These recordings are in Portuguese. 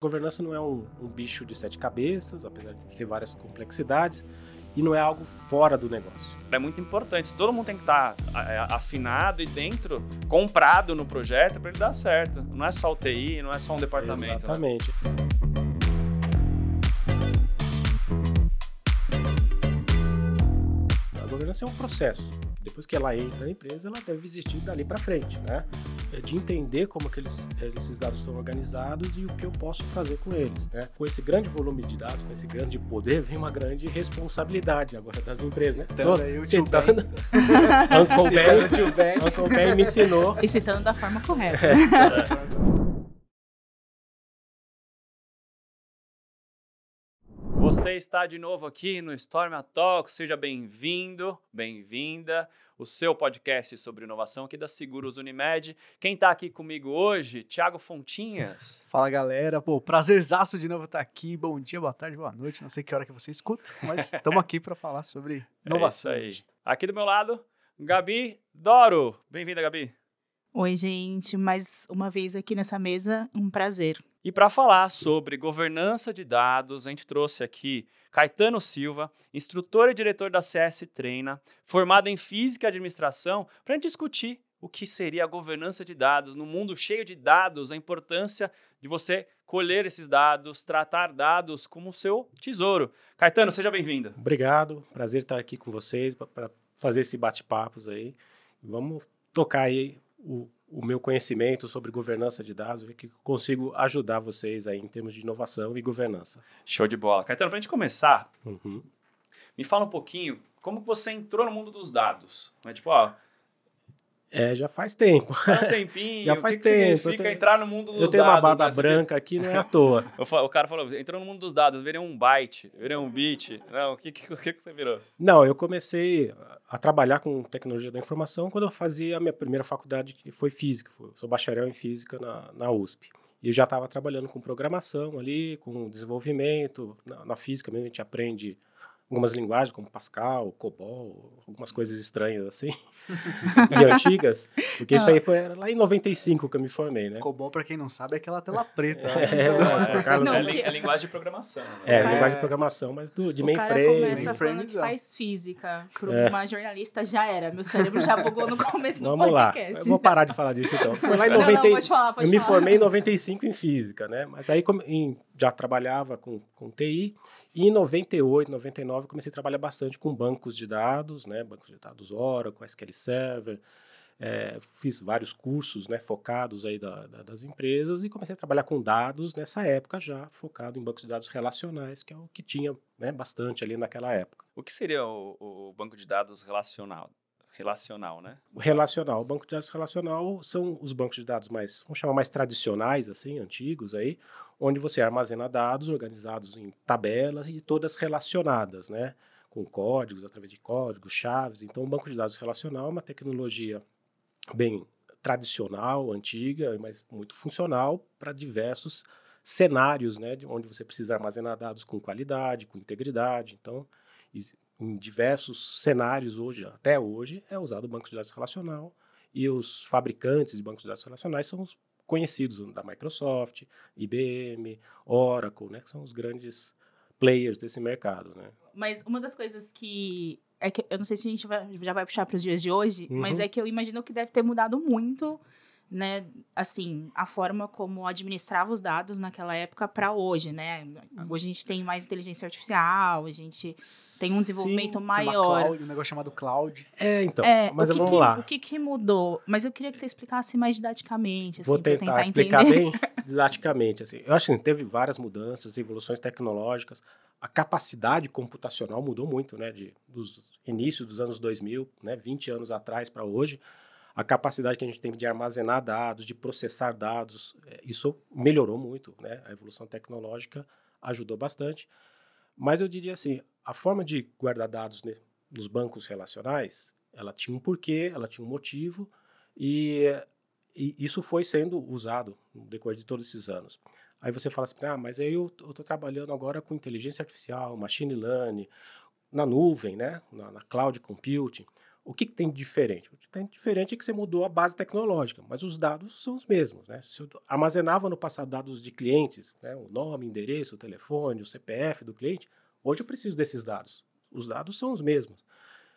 Governança não é um, um, bicho de sete cabeças, apesar de ter várias complexidades, e não é algo fora do negócio. É muito importante. Todo mundo tem que estar é, afinado e dentro, comprado no projeto para ele dar certo. Não é só o TI, não é só um departamento. Né? Exatamente. Né? A governança é um processo depois que ela entra na empresa, ela deve existir dali para frente, né? É de entender como que eles, esses dados estão organizados e o que eu posso fazer com eles, né? Com esse grande volume de dados, com esse grande poder, vem uma grande responsabilidade agora das empresas, né? Citando aí o citando... Uncle Ben me ensinou. E citando da forma correta. É. Você está de novo aqui no Storm Talk, seja bem-vindo, bem-vinda. O seu podcast sobre inovação aqui da Seguros Unimed. Quem está aqui comigo hoje? Thiago Fontinhas. Fala galera, pô, prazerzaço de novo estar aqui. Bom dia, boa tarde, boa noite. Não sei que hora que você escuta, mas estamos aqui para falar sobre inovação. É isso aí. Aqui do meu lado, Gabi Doro. Bem-vinda, Gabi. Oi, gente, mais uma vez aqui nessa mesa, um prazer. E para falar sobre governança de dados, a gente trouxe aqui Caetano Silva, instrutor e diretor da CS Treina, formado em Física e Administração, para a gente discutir o que seria a governança de dados no mundo cheio de dados, a importância de você colher esses dados, tratar dados como seu tesouro. Caetano, seja bem-vindo. Obrigado, prazer estar aqui com vocês para fazer esse bate-papos aí. Vamos tocar aí o, o meu conhecimento sobre governança de dados, ver que consigo ajudar vocês aí em termos de inovação e governança. Show de bola. Caetano, para a gente começar, uhum. me fala um pouquinho como você entrou no mundo dos dados. É tipo, ó, é, já faz tempo. Faz um tempinho. já faz que que tempo. significa tenho... entrar no mundo dos dados? Eu tenho dados, uma barba né? branca aqui, não é à toa. o cara falou, entrou no mundo dos dados, virei um byte, virei um bit. Não, o que, que, que, que você virou? Não, eu comecei a trabalhar com tecnologia da informação quando eu fazia a minha primeira faculdade, que foi física. Eu sou bacharel em física na, na USP. E eu já estava trabalhando com programação ali, com desenvolvimento. Na, na física mesmo a gente aprende algumas linguagens, como Pascal, COBOL, algumas coisas estranhas assim, e antigas, porque isso aí foi lá em 95 que eu me formei, né? COBOL, para quem não sabe, é aquela tela preta. Né? É, é, Carlos, é, é, linguagem de programação. Né? É, linguagem de programação, mas do, de mainframe. O cara começa falando que faz física, para é. uma jornalista já era, meu cérebro já bugou no começo Vamos do podcast. Lá, eu vou parar de falar disso então. Foi lá em 90... não, não, pode falar, pode eu falar. me formei em 95 em física, né? Mas aí já trabalhava com, com TI, e em 98, 99, comecei a trabalhar bastante com bancos de dados, né? Bancos de dados Oracle, SQL Server. É, fiz vários cursos né, focados aí da, da, das empresas e comecei a trabalhar com dados nessa época já, focado em bancos de dados relacionais, que é o que tinha né, bastante ali naquela época. O que seria o, o banco de dados relacional? Relacional, né? Relacional, o banco de dados relacional são os bancos de dados mais, vamos chamar mais tradicionais, assim, antigos aí, onde você armazena dados organizados em tabelas e todas relacionadas, né? Com códigos, através de códigos, chaves. Então, o banco de dados relacional é uma tecnologia bem tradicional, antiga, mas muito funcional para diversos cenários, né? Onde você precisa armazenar dados com qualidade, com integridade. Então, em diversos cenários hoje, até hoje, é usado o banco de dados relacional e os fabricantes de bancos de dados relacionais são os conhecidos da Microsoft, IBM, Oracle, né, que são os grandes players desse mercado, né? Mas uma das coisas que é que eu não sei se a gente vai, já vai puxar para os dias de hoje, uhum. mas é que eu imagino que deve ter mudado muito né, assim, a forma como administrava os dados naquela época para hoje, né? Hoje a gente tem mais inteligência artificial, a gente tem um desenvolvimento Sim, maior. Cloud, um negócio chamado cloud. É, então. É, mas vamos que, lá. O que, que mudou? Mas eu queria que você explicasse mais didaticamente, assim, Vou tentar, tentar explicar entender. bem didaticamente, assim. Eu acho que teve várias mudanças, evoluções tecnológicas. A capacidade computacional mudou muito, né, de dos inícios dos anos 2000, né, 20 anos atrás para hoje a capacidade que a gente tem de armazenar dados, de processar dados, é, isso melhorou muito, né? A evolução tecnológica ajudou bastante. Mas eu diria assim, a forma de guardar dados né, nos bancos relacionais, ela tinha um porquê, ela tinha um motivo, e, e isso foi sendo usado no decorrer de todos esses anos. Aí você fala assim, ah, mas aí eu estou trabalhando agora com inteligência artificial, machine learning, na nuvem, né, na, na cloud computing. O que, que tem de diferente? O que tem de diferente é que você mudou a base tecnológica, mas os dados são os mesmos. Né? Se eu armazenava no passado dados de clientes, né? o nome, endereço, o telefone, o CPF do cliente, hoje eu preciso desses dados. Os dados são os mesmos.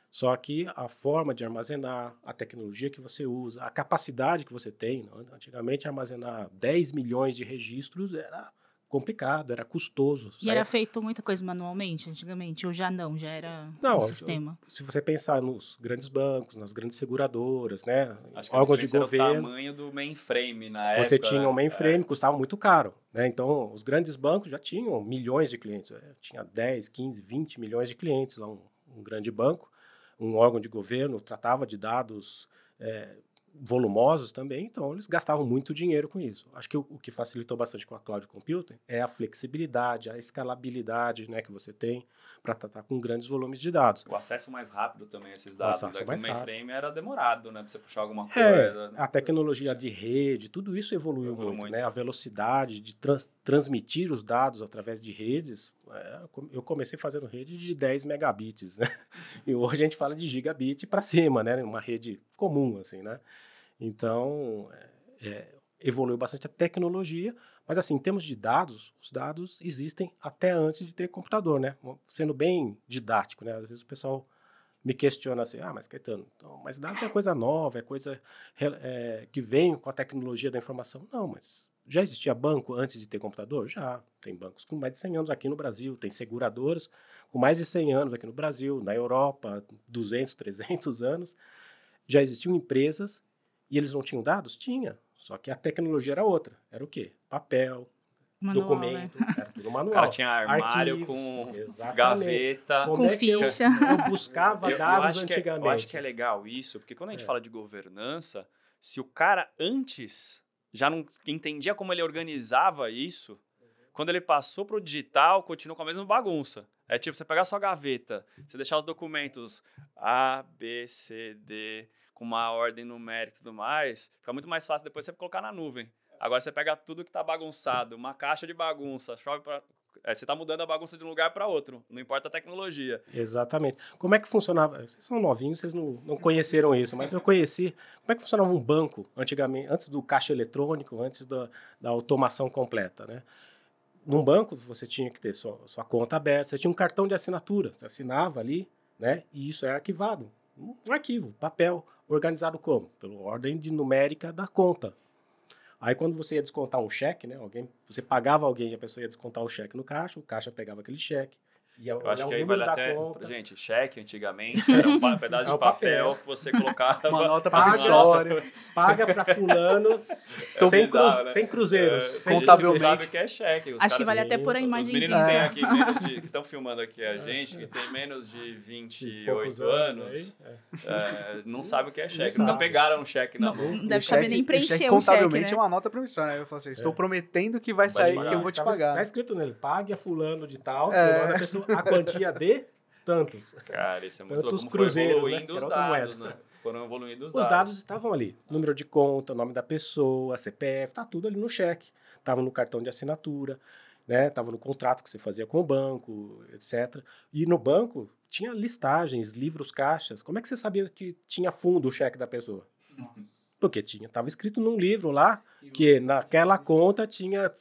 Só que a forma de armazenar, a tecnologia que você usa, a capacidade que você tem. Né? Antigamente, armazenar 10 milhões de registros era complicado, era custoso. E era feito muita coisa manualmente antigamente, ou já não, já era não, um sistema? Se você pensar nos grandes bancos, nas grandes seguradoras, né, Acho que órgãos de era governo, o tamanho do mainframe na época. você tinha um né? mainframe, custava muito caro, né? Então, os grandes bancos já tinham milhões de clientes, é, tinha 10, 15, 20 milhões de clientes lá um, um grande banco, um órgão de governo tratava de dados é, volumosos também, então eles gastavam muito dinheiro com isso. Acho que o, o, que facilitou bastante com a cloud computing é a flexibilidade, a escalabilidade né, que você tem para tratar com grandes volumes de dados. O acesso mais rápido também a esses dados. O acesso né? mais o mainframe era demorado, né? Para você puxar alguma É, coisa. a tecnologia de rede, tudo isso evoluiu, Evoluiu muito, muito. né? A velocidade de trans- transmitir os dados através de redes. é, eu comecei fazendo rede de 10 megabits, né? E hoje a gente fala de gigabit para cima, né? Uma rede comum, assim, né? Então, é, é, evoluiu bastante a tecnologia, mas assim, em termos de dados, os dados existem até antes de ter computador, né? Sendo bem didático, né? Às vezes o pessoal me questiona assim, ah, mas Caetano, então, mas dados é coisa nova, é coisa é, que vem com a tecnologia da informação. Não, mas já existia banco antes de ter computador? Já. Tem bancos com mais de 100 anos aqui no Brasil, tem seguradoras com mais de 100 anos aqui no Brasil, na Europa, 200, 300 anos. Já existiam empresas e eles não tinham dados? Tinha. Só que a tecnologia era outra. Era o quê? Papel, Manual, documento, né? era tudo O manual. cara tinha armário Arquivo, com exatamente. gaveta. Como Com é que eu- ficha. Eu, buscava Eu- eu dados acho que é- antigamente. eu acho que é legal isso, porque quando a gente É. fala de governança, se o cara antes já não entendia como ele organizava isso, quando ele passou para o digital, continua com a mesma bagunça. É tipo, você pegar sua gaveta, você deixar os documentos A, B, C, D, com uma ordem numérica e tudo mais, fica muito mais fácil depois você colocar na nuvem. Agora você pega tudo que tá bagunçado, uma caixa de bagunça, chove pra... é, você tá mudando a bagunça de um lugar para outro, não importa a tecnologia. Exatamente. Como é que funcionava? Vocês são novinhos, vocês não, não conheceram isso, mas eu conheci. Como é que funcionava um banco antigamente, antes do caixa eletrônico, antes da, da automação completa, né? Num banco, você tinha que ter sua, sua conta aberta, você tinha um cartão de assinatura, você assinava ali, né? E isso era arquivado. Um arquivo, papel, organizado como? Pela ordem de numérica da conta. Aí quando você ia descontar um cheque, né? Alguém, você pagava alguém e a pessoa ia descontar o cheque no caixa, o caixa pegava aquele cheque. Ia Eu acho olhar que aí vale até. conta. Gente, cheque antigamente era um pedaço É de papel. papel que você colocava. Uma nota promissória. paga para fulano Estou sem, bizarro, cruz- né? sem cruzeiros. É, Contabilmente. não sabe o que é cheque. Os Acho que vale até por a Os Os meninos têm É. aqui menos de. que estão filmando aqui a gente, que tem menos de e poucos 28 anos, aí, é. é, não sabe o que é cheque. Nunca pegaram um cheque na Não, mão. não deve saber nem preencher o cheque, contabilmente né? é uma nota promissória. Aí eu falo assim, estou É. prometendo que vai sair, que eu vou te Tava- pagar. Tá escrito nele, pague a fulano de tal, É. fulano da pessoa, a quantia de tantos. Cara, isso é muito Tantos louco. Como cruzeiros, foi né? evoluindo Era os dados, moeda. né? Foram evoluindo os, Os dados estavam ali. Número de conta, nome da pessoa, CPF, tá tudo ali no cheque. Tava no cartão de assinatura, né? Tava no contrato que você fazia com o banco, etc. E no banco tinha listagens, livros, caixas. Como é que você sabia que tinha fundo o cheque da pessoa? Porque tinha, tava escrito num livro lá que naquela conta tinha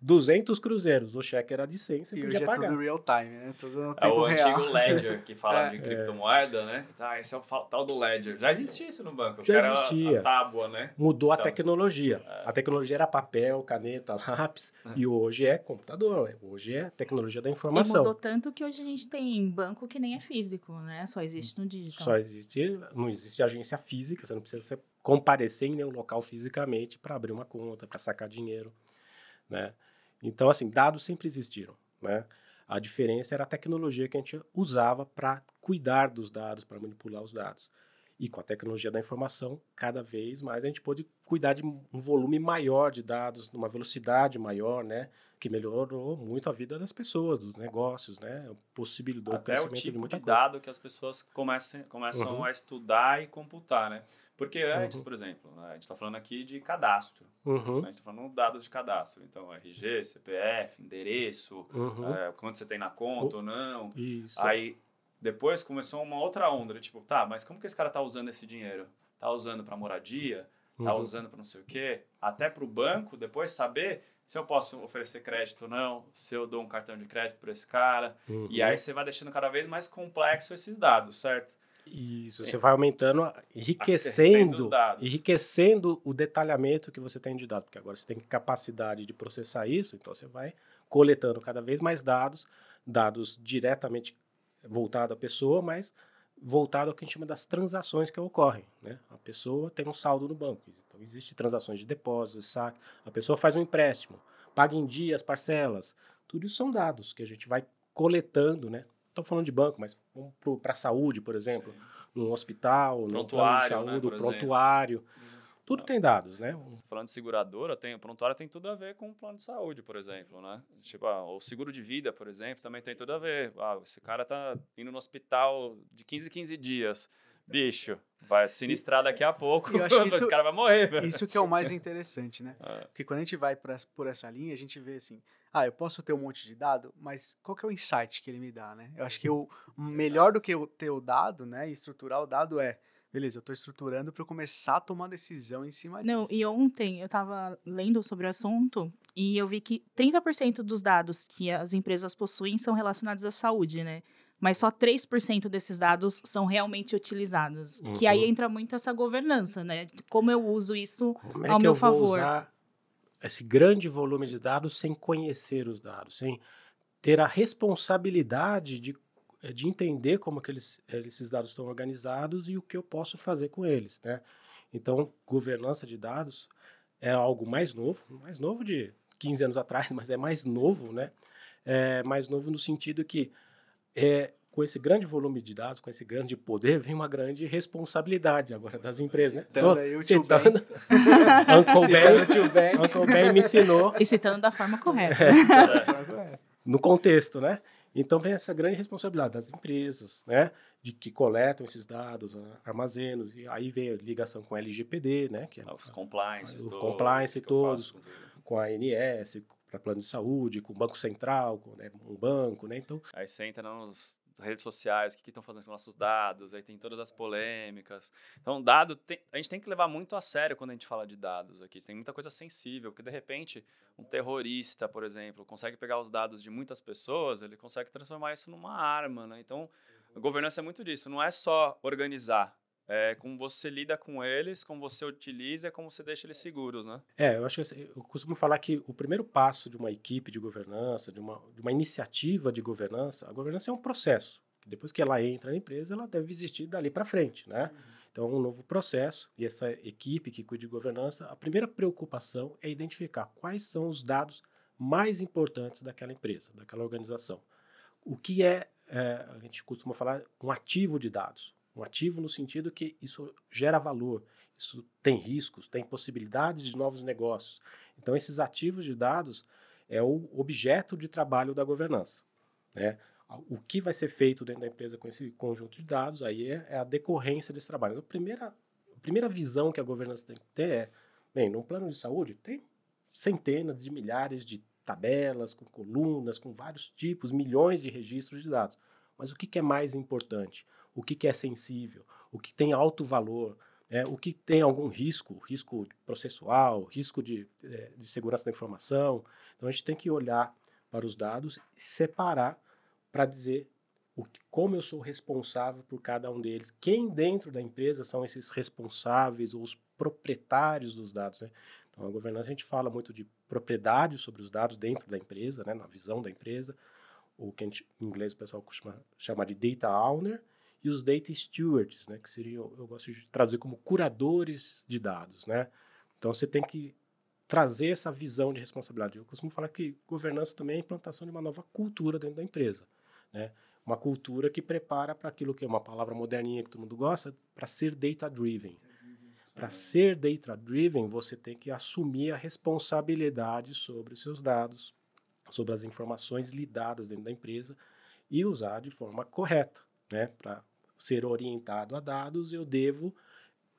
200 cruzeiros. O cheque era de 100, você E hoje podia é pagar. tudo real time, né? Tudo no É o real. antigo Ledger que fala É. de criptomoeda, né? Ah, esse é o tal do Ledger. Já existia isso no banco. Já era existia. A tábua, né? Mudou a Então, tecnologia. A tecnologia era papel, caneta, lápis, e hoje é computador. Hoje é tecnologia da E informação. mudou tanto que hoje a gente tem banco que nem é físico, né? Só existe no digital. Só existe, não existe agência física, você não precisa comparecer em nenhum local fisicamente para abrir uma conta, para sacar dinheiro, né? Então, assim, dados sempre existiram, né? A diferença era a tecnologia que a gente usava para cuidar dos dados, para manipular os dados. E com a tecnologia da informação, cada vez mais a gente pôde cuidar de um volume maior de dados, numa velocidade maior, né? Que melhorou muito a vida das pessoas, dos negócios, né? Possibilitou o Até o de tipo de coisa. dado que as pessoas comecem, começam Uhum. a estudar e computar, né? Porque antes, Uhum. por exemplo, né, a gente está falando aqui de cadastro. Uhum, né? A gente está falando de dados de cadastro. Então, RG, CPF, endereço, é, quanto você tem na conta ou não. Isso. Aí, Depois começou uma outra onda, tipo, tá, mas como que esse cara tá usando esse dinheiro? Tá usando para moradia? Tá Uhum. usando para não sei o quê? Até para o banco depois saber se eu posso oferecer crédito ou não, se eu dou um cartão de crédito para esse cara. Uhum. E aí você vai deixando cada vez mais complexo esses dados, certo? Isso, você vai aumentando, enriquecendo, enriquecendo o detalhamento que você tem de dados, porque agora você tem capacidade de processar isso, então você vai coletando cada vez mais dados, dados diretamente voltados à pessoa, mas voltado ao que a gente chama das transações que ocorrem, né? A pessoa tem um saldo no banco, então existe transações de depósito, saque, a pessoa faz um empréstimo, paga em dias, parcelas, tudo isso são dados que a gente vai coletando, né? Estou falando de banco, mas vamos para a saúde, por exemplo, num hospital, num plano de Prontuário, né, saúde, por exemplo. Tudo tem dados, né? Falando de seguradora, tem, o prontuário tem tudo a ver com o plano de saúde, por exemplo, né? Tipo, ah, o seguro de vida, por exemplo, também tem tudo a ver. Ah, esse cara tá indo no hospital de 15 em 15 dias. Bicho, vai sinistrar daqui a pouco. E eu acho que esse isso- cara vai morrer, velho. Isso que é o mais interessante, né? É. Porque quando a gente vai por essa, por essa linha, a gente vê assim, ah, eu posso ter um monte de dado, mas qual que é o insight que ele me dá, né? Eu acho que o melhor do que eu ter o dado, né, e estruturar o dado é, beleza, eu estou estruturando para eu começar a tomar decisão em cima disso. Não, e ontem eu tava lendo sobre o assunto e eu vi que 30% dos dados que as empresas possuem são relacionados à saúde, né? Mas só 3% desses dados são realmente utilizados. Que aí Uhum. entra muito essa governança, né? Como eu uso isso Como é ao que meu eu vou favor. usar esse grande volume de dados sem conhecer os dados, sem ter a responsabilidade de, de entender como que eles, eh, esses dados estão organizados e o que eu posso fazer com eles, né? Então, governança de dados é algo mais novo, mais novo de 15 anos atrás, mas é mais novo, né? É mais novo no sentido que é, com esse grande volume de dados, com esse grande poder, vem uma grande responsabilidade agora das empresas, né? Citando Tô aí o tio citando- Uncle Ben, Uncle Ben me ensinou e citando da forma correta. É. no contexto, né? Então vem essa grande responsabilidade das empresas, né? De que coletam esses dados, a- armazenam, e aí vem a ligação com a LGPD, né? Que é Os compliances O todos. compliance que eu todos. com com a ANS, para plano de saúde, com o Banco Central, com né, um banco, né? Então, Aí você entra nas redes sociais, o que estão fazendo com nossos dados, aí tem todas as polêmicas. Então, dado, tem- a gente tem que levar muito a sério quando a gente fala de dados aqui. Tem muita coisa sensível, que de repente um terrorista, por exemplo, consegue pegar os dados de muitas pessoas, ele consegue transformar isso numa arma, né? Então, a governança é muito disso, não é só organizar, é como você lida com eles, como você utiliza, como você deixa eles seguros, né? É, eu acho que assim, eu costumo falar que o primeiro passo de uma equipe de governança, de uma, de uma iniciativa de governança, a governança é um processo. Depois que ela entra na empresa, ela deve existir dali para frente, né? Então, é um novo processo e essa equipe que cuida de governança, a primeira preocupação é identificar quais são os dados mais importantes daquela empresa, daquela organização. O que é, é, a gente costuma falar, um ativo de dados. Um ativo no sentido que isso gera valor, isso tem riscos, tem possibilidades de novos negócios. Então, esses ativos de dados é o objeto de trabalho da governança. Né? O que vai ser feito dentro da empresa com esse conjunto de dados, aí é, é a decorrência desse trabalho. Então, a primeira, a primeira visão que a governança tem que ter é, bem, no plano de saúde tem centenas de milhares de tabelas, com colunas, com vários tipos, milhões de registros de dados. Mas o que, que é mais importante? O que, que é sensível? O que tem alto valor? É, o que tem algum risco, risco processual, risco de, é, de segurança da informação. Então a gente tem que olhar para os dados e separar para dizer o que, como eu sou responsável por cada um deles, quem dentro da empresa são esses responsáveis ou os proprietários dos dados. Né? Então a governança a gente fala muito de propriedade sobre os dados dentro da empresa, né, na visão da empresa, o que gente, em inglês o pessoal costuma chamar de data owner, e os data stewards, né, que seriam, eu gosto de traduzir como curadores de dados, né? Então você tem que trazer essa visão de responsabilidade. Eu costumo falar que governança também é a implantação de uma nova cultura dentro da empresa, né? Uma cultura que prepara para aquilo que é uma palavra moderninha que todo mundo gosta, para ser data driven. Para ser data driven, você tem que assumir a responsabilidade sobre os seus dados, sobre as informações lidadas dentro da empresa e usar de forma correta, né? Para ser orientado a dados, eu devo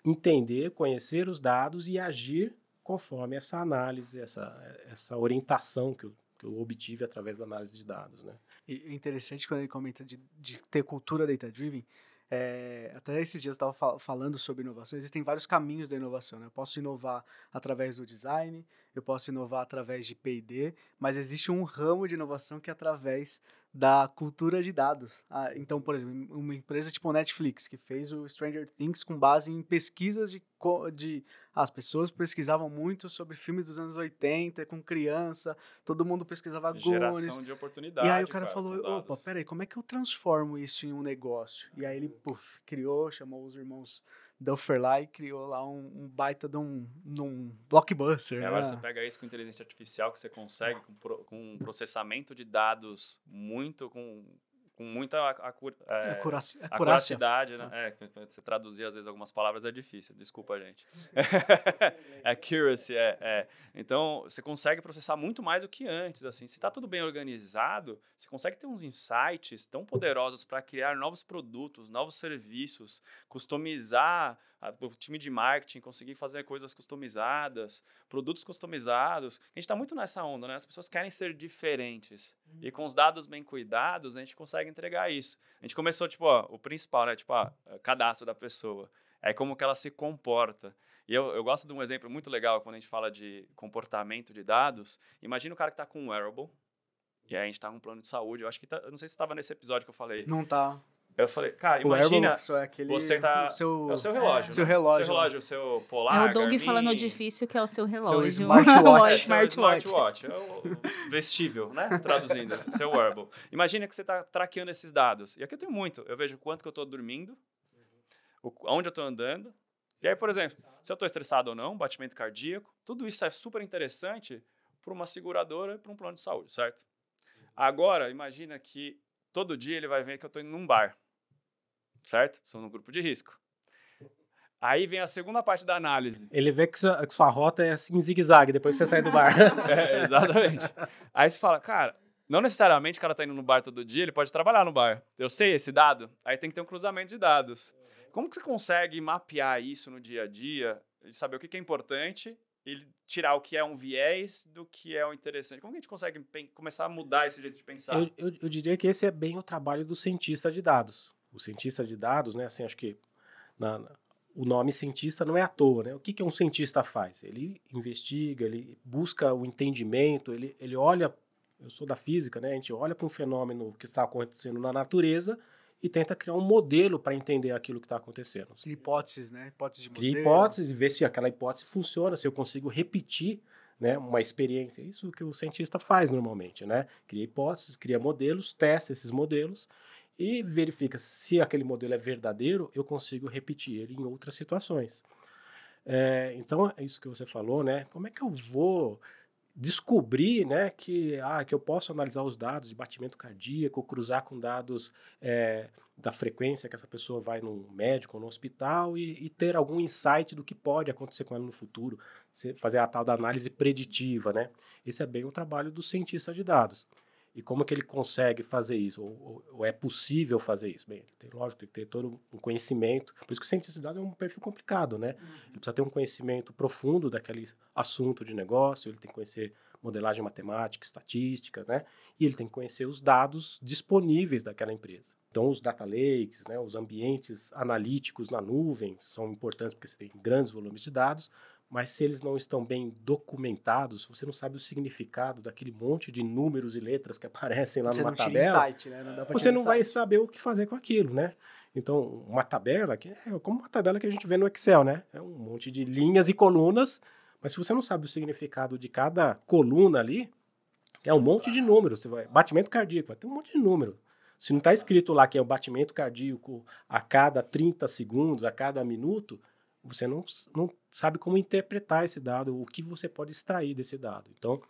entender, conhecer os dados e agir conforme essa análise, essa, essa orientação que eu que eu obtive através da análise de dados, né? E é interessante quando ele comenta de, de ter cultura data-driven, é, até esses dias eu estava fal falando sobre inovação. Existem vários caminhos da inovação. Né? Eu posso inovar através do design, eu posso inovar através de P&D, mas existe um ramo de inovação que é através da cultura de dados. Ah, então, por exemplo, uma empresa tipo Netflix, que fez o Stranger Things com base em pesquisas de... de as pessoas pesquisavam muito sobre filmes dos anos 80, com criança, todo mundo pesquisava Goonies. Geração de oportunidade. E aí o cara, cara falou, opa, peraí, como é que eu transformo isso em um negócio? E aí ele, puf, criou, chamou os irmãos Duffer lá e criou lá um, um baita de um, um blockbuster. E né? agora você pega isso com inteligência artificial que você consegue, com, pro, com um processamento de dados muito, com, com muita acur, é, Acuraci- acurácia. acuracidade, né? É, você traduzir às vezes algumas palavras é difícil, desculpa, gente. Accuracy, é, é. Então, você consegue processar muito mais do que antes, assim. Se está tudo bem organizado, você consegue ter uns insights tão poderosos para criar novos produtos, novos serviços, customizar o time de marketing, conseguir fazer coisas customizadas, produtos customizados. A gente está muito nessa onda, né? As pessoas querem ser diferentes. E com os dados bem cuidados, a gente consegue entregar isso. A gente começou, tipo, ó, o principal, né? Tipo, ó, cadastro da pessoa. É como que ela se comporta. E eu, eu gosto de um exemplo muito legal quando a gente fala de comportamento de dados. Imagina o cara que está com um wearable. E aí a gente está com um plano de saúde. Eu acho que tá, eu não sei se estava nesse episódio que eu falei. Não tá. Eu falei, cara, O imagina. é aquele. você tá- o seu, É o seu relógio. seu né? relógio. Seu relógio, o seu polar. É o Doug Garmin. falando o difícil que é o seu relógio. smartwatch. É, seu smartwatch. smartwatch. É o vestível, né? Traduzindo. seu wearable. Imagina que você está traqueando esses dados. E aqui eu tenho muito. Eu vejo quanto que eu estou dormindo, o, onde eu estou andando. E aí, por exemplo, se eu estou estressado ou não, batimento cardíaco. Tudo isso é super interessante para uma seguradora e para um plano de saúde, certo? Agora, imagina que todo dia ele vai ver que eu estou indo num bar. Certo? Sou no grupo de risco. Aí vem a segunda parte da análise. Ele vê que sua, que sua rota é assim zigue-zague depois que você sai do bar. É, exatamente. Aí você fala, cara, não necessariamente o cara tá indo no bar todo dia, ele pode trabalhar no bar. Eu sei esse dado, aí tem que ter um cruzamento de dados. Como que você consegue mapear isso no dia a dia e saber o que, que é importante e tirar o que é um viés do que é o interessante? Como que a gente consegue começar a mudar esse jeito de pensar? eu, eu, eu diria que esse é bem o trabalho do cientista de dados. O cientista de dados, né? Assim, acho que na- o nome cientista não é à toa, né? O que, que um cientista faz? Ele investiga, ele busca o entendimento, ele, ele olha. Eu sou da física, né? A gente olha para um fenômeno que está acontecendo na natureza e tenta criar um modelo para entender aquilo que está acontecendo. Cria hipóteses, né? Hipóteses de Cria modelo. hipóteses e ver se aquela hipótese funciona, se eu consigo repetir né, uma experiência. Isso que o cientista faz normalmente, né? Cria hipóteses, cria modelos, testa esses modelos e verifica se aquele modelo é verdadeiro, eu consigo repetir ele em outras situações. É, então, é isso que você falou, né? Como é que eu vou descobrir, né, que, ah, que eu posso analisar os dados de batimento cardíaco, cruzar com dados é, da frequência que essa pessoa vai no médico ou no hospital e, e ter algum insight do que pode acontecer com ela no futuro, fazer a tal da análise preditiva, né? Esse é bem o trabalho do cientista de dados. E como que ele consegue fazer isso? Ou, ou- ou é possível fazer isso? Bem, tem, lógico, tem que ter todo um conhecimento. Por isso que o cientista de dados é um perfil complicado, né? Ele precisa ter um conhecimento profundo daquele assunto de negócio, ele tem que conhecer modelagem matemática, estatística, né? E ele tem que conhecer os dados disponíveis daquela empresa. Então, os data lakes, né, os ambientes analíticos na nuvem são importantes porque você tem grandes volumes de dados, mas se eles não estão bem documentados, se você não sabe o significado daquele monte de números e letras que aparecem lá Você numa tabela, insight, né? Não você não vai insight. saber o que fazer com aquilo, né? Então, uma tabela, que é como uma tabela que a gente vê no Excel, né? É um monte de linhas e colunas, mas se você não sabe o significado de cada coluna ali, é um monte de números. Você vai, batimento cardíaco, vai ter um monte de número. Se não está escrito lá que é o batimento cardíaco a cada 30 segundos, a cada minuto, você não, não sabe como interpretar esse dado, o que você pode extrair desse dado. Então,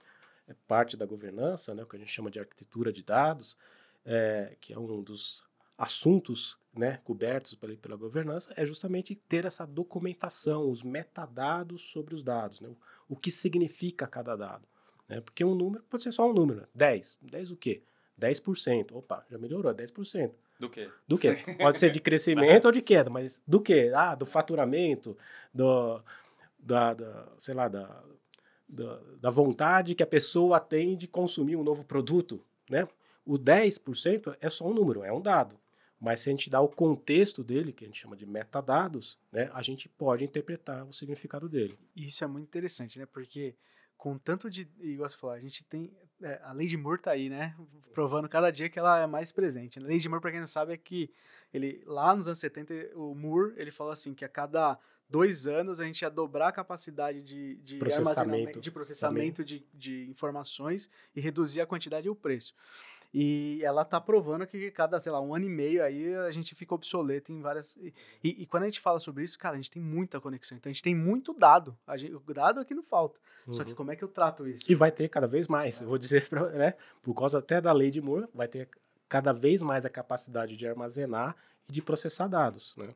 é parte da governança, né, o que a gente chama de arquitetura de dados, é, que é um dos assuntos né, cobertos pela, pela governança, é justamente ter essa documentação, os metadados sobre os dados, né, o, o que significa cada dado. Né, porque um número pode ser só um número, 10. 10 o quê? 10%. Opa, já melhorou, 10%. Do quê? Do quê? Pode ser de crescimento ou de queda, mas do quê? Ah, do faturamento, do, da, da sei lá, da, da, da vontade que a pessoa tem de consumir um novo produto, né? O 10% é só um número, é um dado. Mas se a gente dá o contexto dele, que a gente chama de metadados, né, a gente pode interpretar o significado dele. Isso é muito interessante, né? Porque com tanto de. Igual você falou, a gente tem. É, a lei de Moore tá aí, né? Provando cada dia que ela é mais presente. A lei de Moore, para quem não sabe, é que ele, lá nos anos 70, o Moore, ele falou assim, que a cada dois anos a gente ia dobrar a capacidade de, de processamento, de, processamento de, de informações e reduzir a quantidade e o preço. E ela tá provando que cada, sei lá, um ano e meio aí a gente fica obsoleto em várias. E, e, quando a gente fala sobre isso, cara, a gente tem muita conexão. Então a gente tem muito dado. A gente, o dado aqui não falta. Uhum. Só que uhum. como é que eu trato isso? E vai ter cada vez mais. É. Eu vou dizer, pra, né? Por causa até da lei de Moore, vai ter cada vez mais a capacidade de armazenar e de processar dados, né?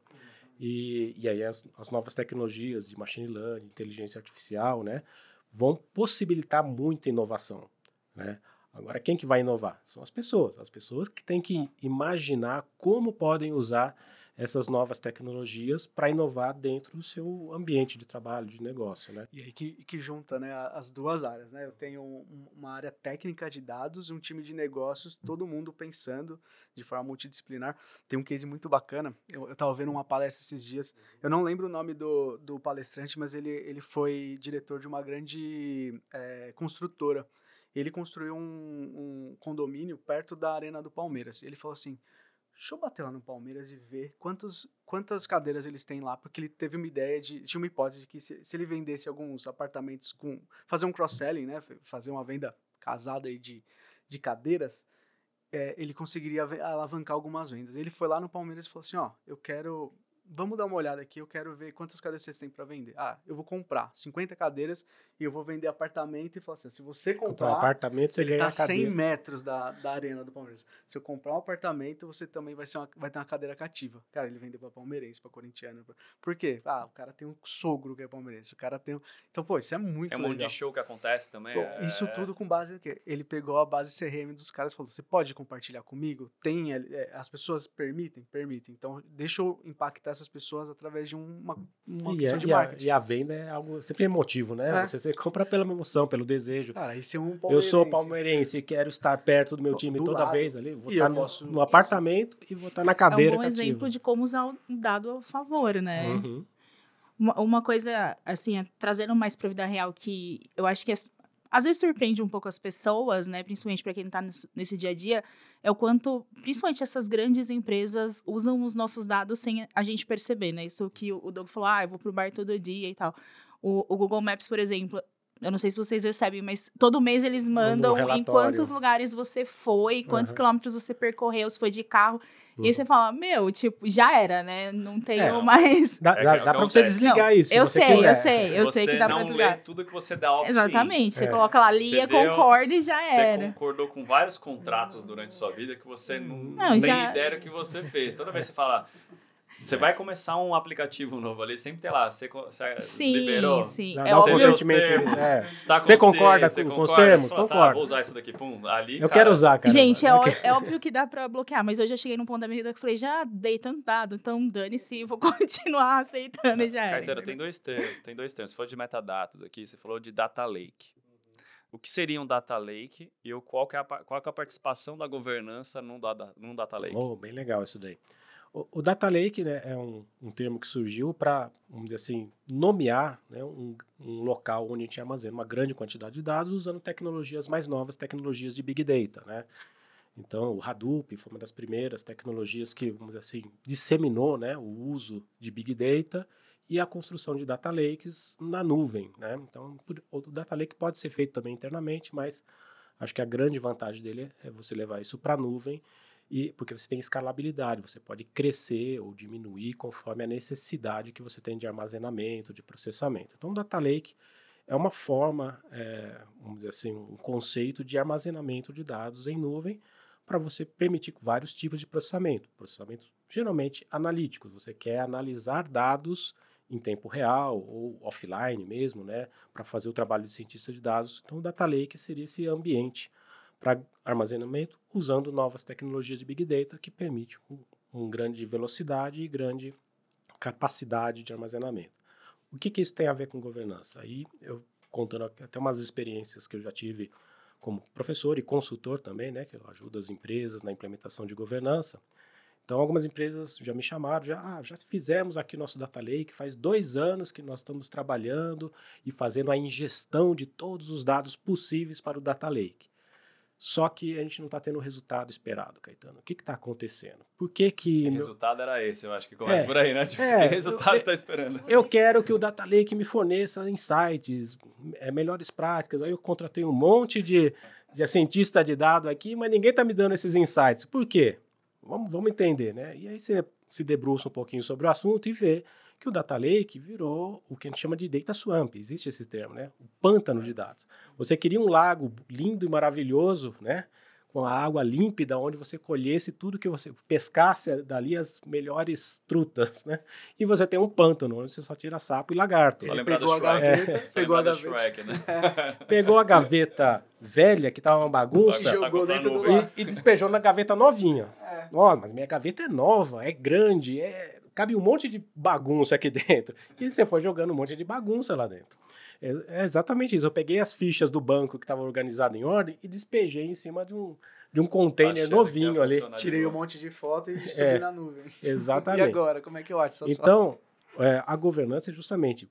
E, e aí as, as novas tecnologias de machine learning, inteligência artificial, né? Vão possibilitar muita inovação, né? Agora, quem que vai inovar? São as pessoas. As pessoas que têm que imaginar como podem usar essas novas tecnologias para inovar dentro do seu ambiente de trabalho, de negócio, né? E aí que, que junta né, as duas áreas, né? Eu tenho um, uma área técnica de dados um time de negócios, todo mundo pensando de forma multidisciplinar. Tem um case muito bacana, eu estava vendo uma palestra esses dias, eu não lembro o nome do, do palestrante, mas ele, ele foi diretor de uma grande é, construtora ele construiu um, um condomínio perto da Arena do Palmeiras. Ele falou assim: deixa eu bater lá no Palmeiras e ver quantos, quantas cadeiras eles têm lá, porque ele teve uma ideia de, tinha uma hipótese de que se, se ele vendesse alguns apartamentos com, fazer um cross-selling, né, fazer uma venda casada aí de, de cadeiras, é, ele conseguiria alavancar algumas vendas. Ele foi lá no Palmeiras e falou assim, ó, eu quero vamos dar uma olhada aqui, eu quero ver quantas cadeiras vocês têm para vender. Ah, eu vou comprar 50 cadeiras e eu vou vender apartamento e falar assim, se você comprar, um apartamento, você ele tá 100 metros da, da arena do Palmeiras. Se eu comprar um apartamento, você também vai, ser uma, vai ter uma cadeira cativa. Cara, ele vendeu para palmeirense, para corintiano. Pra... Por quê? Ah, o cara tem um sogro que é palmeirense, o cara tem um... Então, pô, isso é muito É um monte de show que acontece também. Pô, é... Isso tudo com base no quê? Ele pegou a base CRM dos caras e falou, você pode compartilhar comigo? Tem, é, as pessoas permitem? Permitem. Então, deixa eu impactar essas pessoas através de uma, uma e, é, de e marketing. A, e a venda é algo sempre emotivo, né? É. Você, você, compra pela emoção, pelo desejo. Cara, esse é um Eu sou palmeirense e quero estar perto do meu time do toda lado. vez ali. Vou e estar no, no apartamento e vou estar na cadeira. É um bom cativa. exemplo de como usar o dado a favor, né? Uhum. Uma, uma coisa, assim, é, trazendo mais para a vida real, que eu acho que é às vezes surpreende um pouco as pessoas, né? Principalmente para quem está nesse, nesse, dia a dia, é o quanto, principalmente essas grandes empresas usam os nossos dados sem a gente perceber, né? Isso que o Doug falou, ah, eu vou pro bar todo dia e tal. O, o Google Maps, por exemplo, eu não sei se vocês recebem, mas todo mês eles mandam um em quantos lugares você foi, quantos uhum. quilômetros você percorreu, se foi de carro. E aí você fala, meu, tipo, já era, né? Não tenho é, mais. Dá, dá, dá pra você desligar não, isso. Eu sei, eu sei, eu sei que dá pra desligar. tudo que você dá Exatamente. Você é. coloca lá, lia, concorda e já era. Você concordou com vários contratos durante sua vida que você não, não nem já... ideia do que você fez. Toda vez que você fala, você vai começar um aplicativo novo ali, sempre tem lá, você, você sim, liberou. Sim, é óbvio. Termos, é. Tá você concorda com, com, os termos? Fala, Concordo. Tá, vou usar isso daqui, pum, ali, Eu cara, quero usar, cara. Gente, é, é, óbvio que dá pra bloquear, mas eu já cheguei num ponto da minha vida que falei, já dei tanto dado, então dane-se, vou continuar aceitando e já era. Carteira, tem dois termos, tem dois termos. Você falou de metadados aqui, você falou de data lake. O que seria um data lake e qual, que é a, qual é a participação da governança num data, num data lake? Oh, bem legal isso daí. O, data lake né, é um, um termo que surgiu para, vamos dizer assim, nomear né, um, um, local onde a gente armazena uma grande quantidade de dados usando tecnologias mais novas, tecnologias de Big Data. Né? Então, o Hadoop foi uma das primeiras tecnologias que, vamos dizer assim, disseminou né, o uso de Big Data e a construção de data lakes na nuvem. Né? Então, o data lake pode ser feito também internamente, mas acho que a grande vantagem dele é você levar isso para a nuvem e porque você tem escalabilidade, você pode crescer ou diminuir conforme a necessidade que você tem de armazenamento, de processamento. Então, o Data Lake é uma forma, é, vamos dizer assim, um conceito de armazenamento de dados em nuvem para você permitir vários tipos de processamento. Processamento geralmente analíticos. Você quer analisar dados em tempo real ou offline mesmo, né, para fazer o trabalho de cientista de dados. Então, o Data Lake seria esse ambiente para armazenamento usando novas tecnologias de Big Data que permite um, um grande velocidade e grande capacidade de armazenamento. O que, que isso tem a ver com governança? Aí eu contando até umas experiências que eu já tive como professor e consultor também, né, que eu ajudo as empresas na implementação de governança. Então, algumas empresas já me chamaram, já, ah, já fizemos aqui nosso Data Lake, faz dois anos que nós estamos trabalhando e fazendo a ingestão de todos os dados possíveis para o Data Lake. Só que a gente não está tendo o resultado esperado, Caetano. O que está acontecendo? Por que que... O meu... resultado era esse, eu acho que começa É, por aí, né? Tipo, é, que resultado está esperando? Eu quero que o Data Lake me forneça insights, é, melhores práticas. Aí eu contratei um monte de, de cientista de dado aqui, mas ninguém está me dando esses insights. Por quê? Vamos, vamos entender, né? E aí você se debruça um pouquinho sobre o assunto e vê que o Data Lake virou o que a gente chama de Data Swamp. Existe esse termo, né? O pântano de dados. Você queria um lago lindo e maravilhoso, né? Com a água límpida, onde você colhesse tudo que você pescasse dali as melhores trutas, né? E você tem um pântano, onde você só tira sapo e lagarto. Só lembrar do pegou a Shrek. gaveta, Só pegou a lembrar do gaveta. Shrek, né? Pegou a gaveta velha, que tava uma E bagunça, Tá jogou a dentro do e, e despejou na gaveta novinha. É. Ó, mas minha gaveta é nova, é grande, é... cabe um monte de bagunça aqui dentro. E você foi jogando um monte de bagunça lá dentro. É, é exatamente isso. Eu peguei as fichas do banco que estava organizado em ordem e despejei em cima de um, de um container Achando novinho ali. Tirei um monte de foto e subi É. na nuvem. Exatamente. E agora, como é que eu acho essas fotos? Então, é, a governança é justamente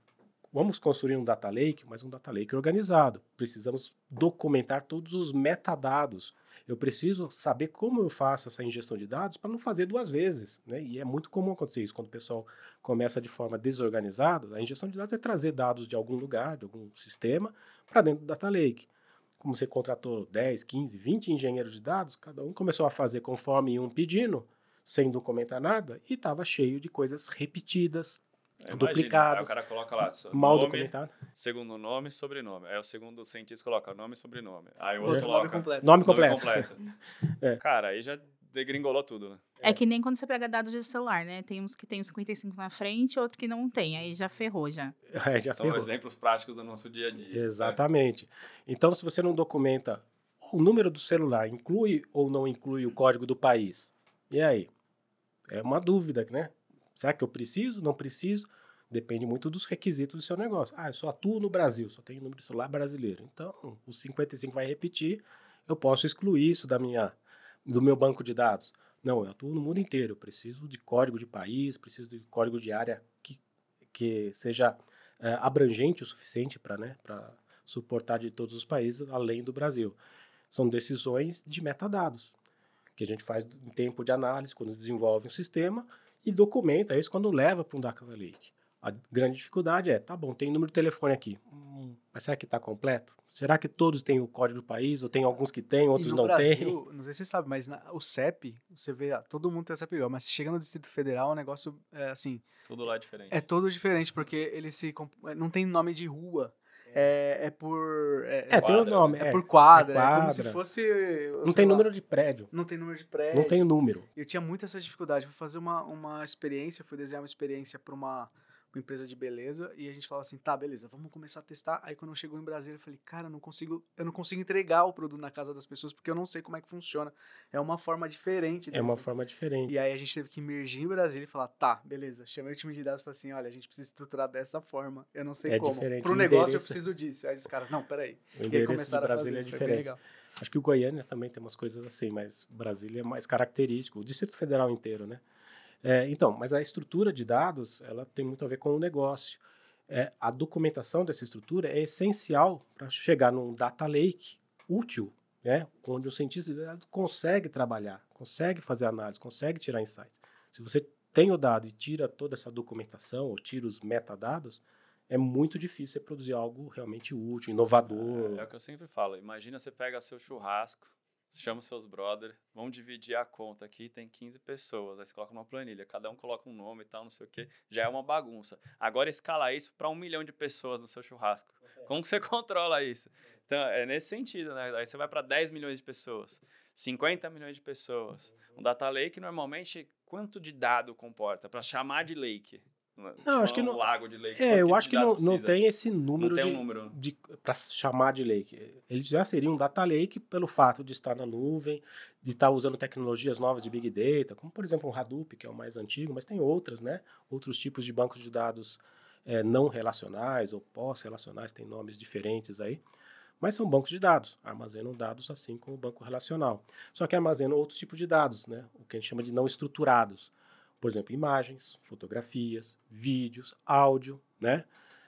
vamos construir um data lake, mas um data lake organizado. Precisamos documentar todos os metadados. Eu preciso saber como eu faço essa ingestão de dados para não fazer duas vezes. Né? E é muito comum acontecer isso quando o pessoal começa de forma desorganizada. A ingestão de dados é trazer dados de algum lugar, de algum sistema, para dentro do data lake. Como você contratou 10, 15, 20 engenheiros de dados, cada um começou a fazer conforme iam pedindo, sem documentar nada, e estava cheio de coisas repetidas, Imagina, duplicadas, Aí o cara coloca lá, mal nome, documentado. segundo nome e sobrenome. Aí o segundo cientista coloca nome e sobrenome. Aí o Outro outro nome coloca completo. Nome completo. É. Cara, aí já degringolou tudo, né? É que nem quando você pega dados de celular, né? Tem uns que tem os 55 na frente, outro que não tem. Aí já ferrou já. Aí já São ferrou. exemplos práticos do nosso dia a dia. Exatamente. Então, se você não documenta o número do celular, inclui ou não inclui o código do país? E aí? É uma dúvida, né? Será que eu preciso? Não preciso? Depende muito dos requisitos do seu negócio. Ah, eu só atuo no Brasil, só tenho número de celular brasileiro. Então, o 55 vai repetir, eu posso excluir isso da minha, do meu banco de dados. Não, eu atuo no mundo inteiro, eu preciso de código de país, preciso de código de área que, que seja eh, abrangente o suficiente para né, suportar de todos os países, além do Brasil. São decisões de metadados, que a gente faz em tempo de análise, quando desenvolve um sistema, e documenta isso quando leva para um data lake. A grande dificuldade é, tá bom, tem número de telefone aqui, hum, mas será que está completo? Será que todos têm o código do país, ou tem alguns que têm, outros e no não têm? Brasil, não sei se você sabe, mas na- o CEP, você vê, ah, todo mundo tem CEP igual, mas chega no Distrito Federal, o negócio é assim, Tudo lá é diferente. é todo diferente, porque eles se. Não tem nome de rua. É, é por. É, É, tem o Quadra, nome. é É, por quadra, é é, como se quadra. fosse. Não tem lá, número de prédio, Não tem número de prédio. não tem número. Eu tinha muito essa dificuldade. Fui fazer uma, uma experiência, fui desenhar uma experiência para uma, uma empresa de beleza e a gente falou assim, tá, beleza, vamos começar a testar. Aí quando eu chegou em Brasília, eu falei, cara, eu não consigo, eu não consigo entregar o produto na casa das pessoas porque eu não sei como é que funciona. É uma forma diferente. É uma forma diferente. E aí a gente teve que emergir em Brasília e falar, tá, beleza. Chamei o time de dados e falei assim, olha, a gente precisa estruturar dessa forma. Eu não sei É como. diferente, Pro o negócio eu endereço- preciso disso. Aí os caras, não, peraí. O E aí endereço de começaram a Brasília fazer. é diferente. Acho que o Goiânia também tem umas coisas assim, mas Brasília é mais característico, o Distrito Federal inteiro, né? É, então, mas a estrutura de dados, ela tem muito a ver com o negócio. É, a documentação dessa estrutura é essencial para chegar num data lake útil, né? Onde o cientista de dados consegue trabalhar, consegue fazer análise, consegue tirar insights. Se você tem o dado e tira toda essa documentação, ou tira os metadados, é muito difícil você produzir algo realmente útil, inovador. É, é o que eu sempre falo. Imagina você pega seu churrasco, chama os seus brothers, vamos dividir a conta aqui, tem 15 pessoas. Aí você coloca numa planilha, cada um coloca um nome e tal, não sei o quê. Já é uma bagunça. Agora escala isso para um milhão de pessoas no seu churrasco. Como que você controla isso? Então, é nesse sentido, né? Aí você vai para 10 milhões de pessoas, 50 milhões de pessoas. Um data lake, normalmente, quanto de dado comporta? Para chamar de lake. Não, acho que um não- lago de lake. É, eu acho de que não, não tem esse número Não tem de, um número. de para chamar de lake. Ele já seria um data lake pelo fato de estar na nuvem, de estar usando tecnologias novas de big data, como por exemplo um Hadoop, que é o mais antigo, mas tem outras, né? Outros tipos de bancos de dados é, não relacionais ou pós-relacionais, tem nomes diferentes aí, mas são bancos de dados, armazenam dados assim como o banco relacional. Só que armazenam outros tipos de dados, né? o que a gente chama de não estruturados. Por exemplo, imagens, fotografias, vídeos, áudio, né?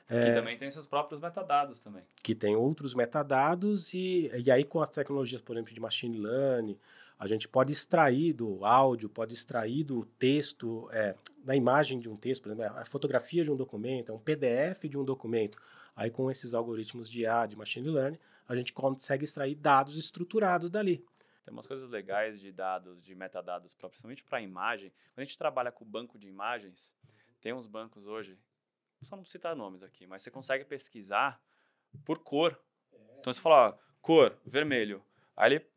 É, que também tem seus próprios metadados também. Que tem outros metadados e, e aí com as tecnologias, por exemplo, de machine learning, a gente pode extrair do áudio, pode extrair do texto, é, da imagem de um texto, por exemplo, a fotografia de um documento, é um PDF de um documento. Aí com esses algoritmos de IA, de machine learning, a gente consegue extrair dados estruturados dali. Tem umas coisas legais de dados, de metadados, principalmente para imagem. Quando a gente trabalha com banco de imagens, tem uns bancos hoje, só não citar nomes aqui, mas você consegue pesquisar por cor. Então você fala, ó, cor, vermelho. Aí ele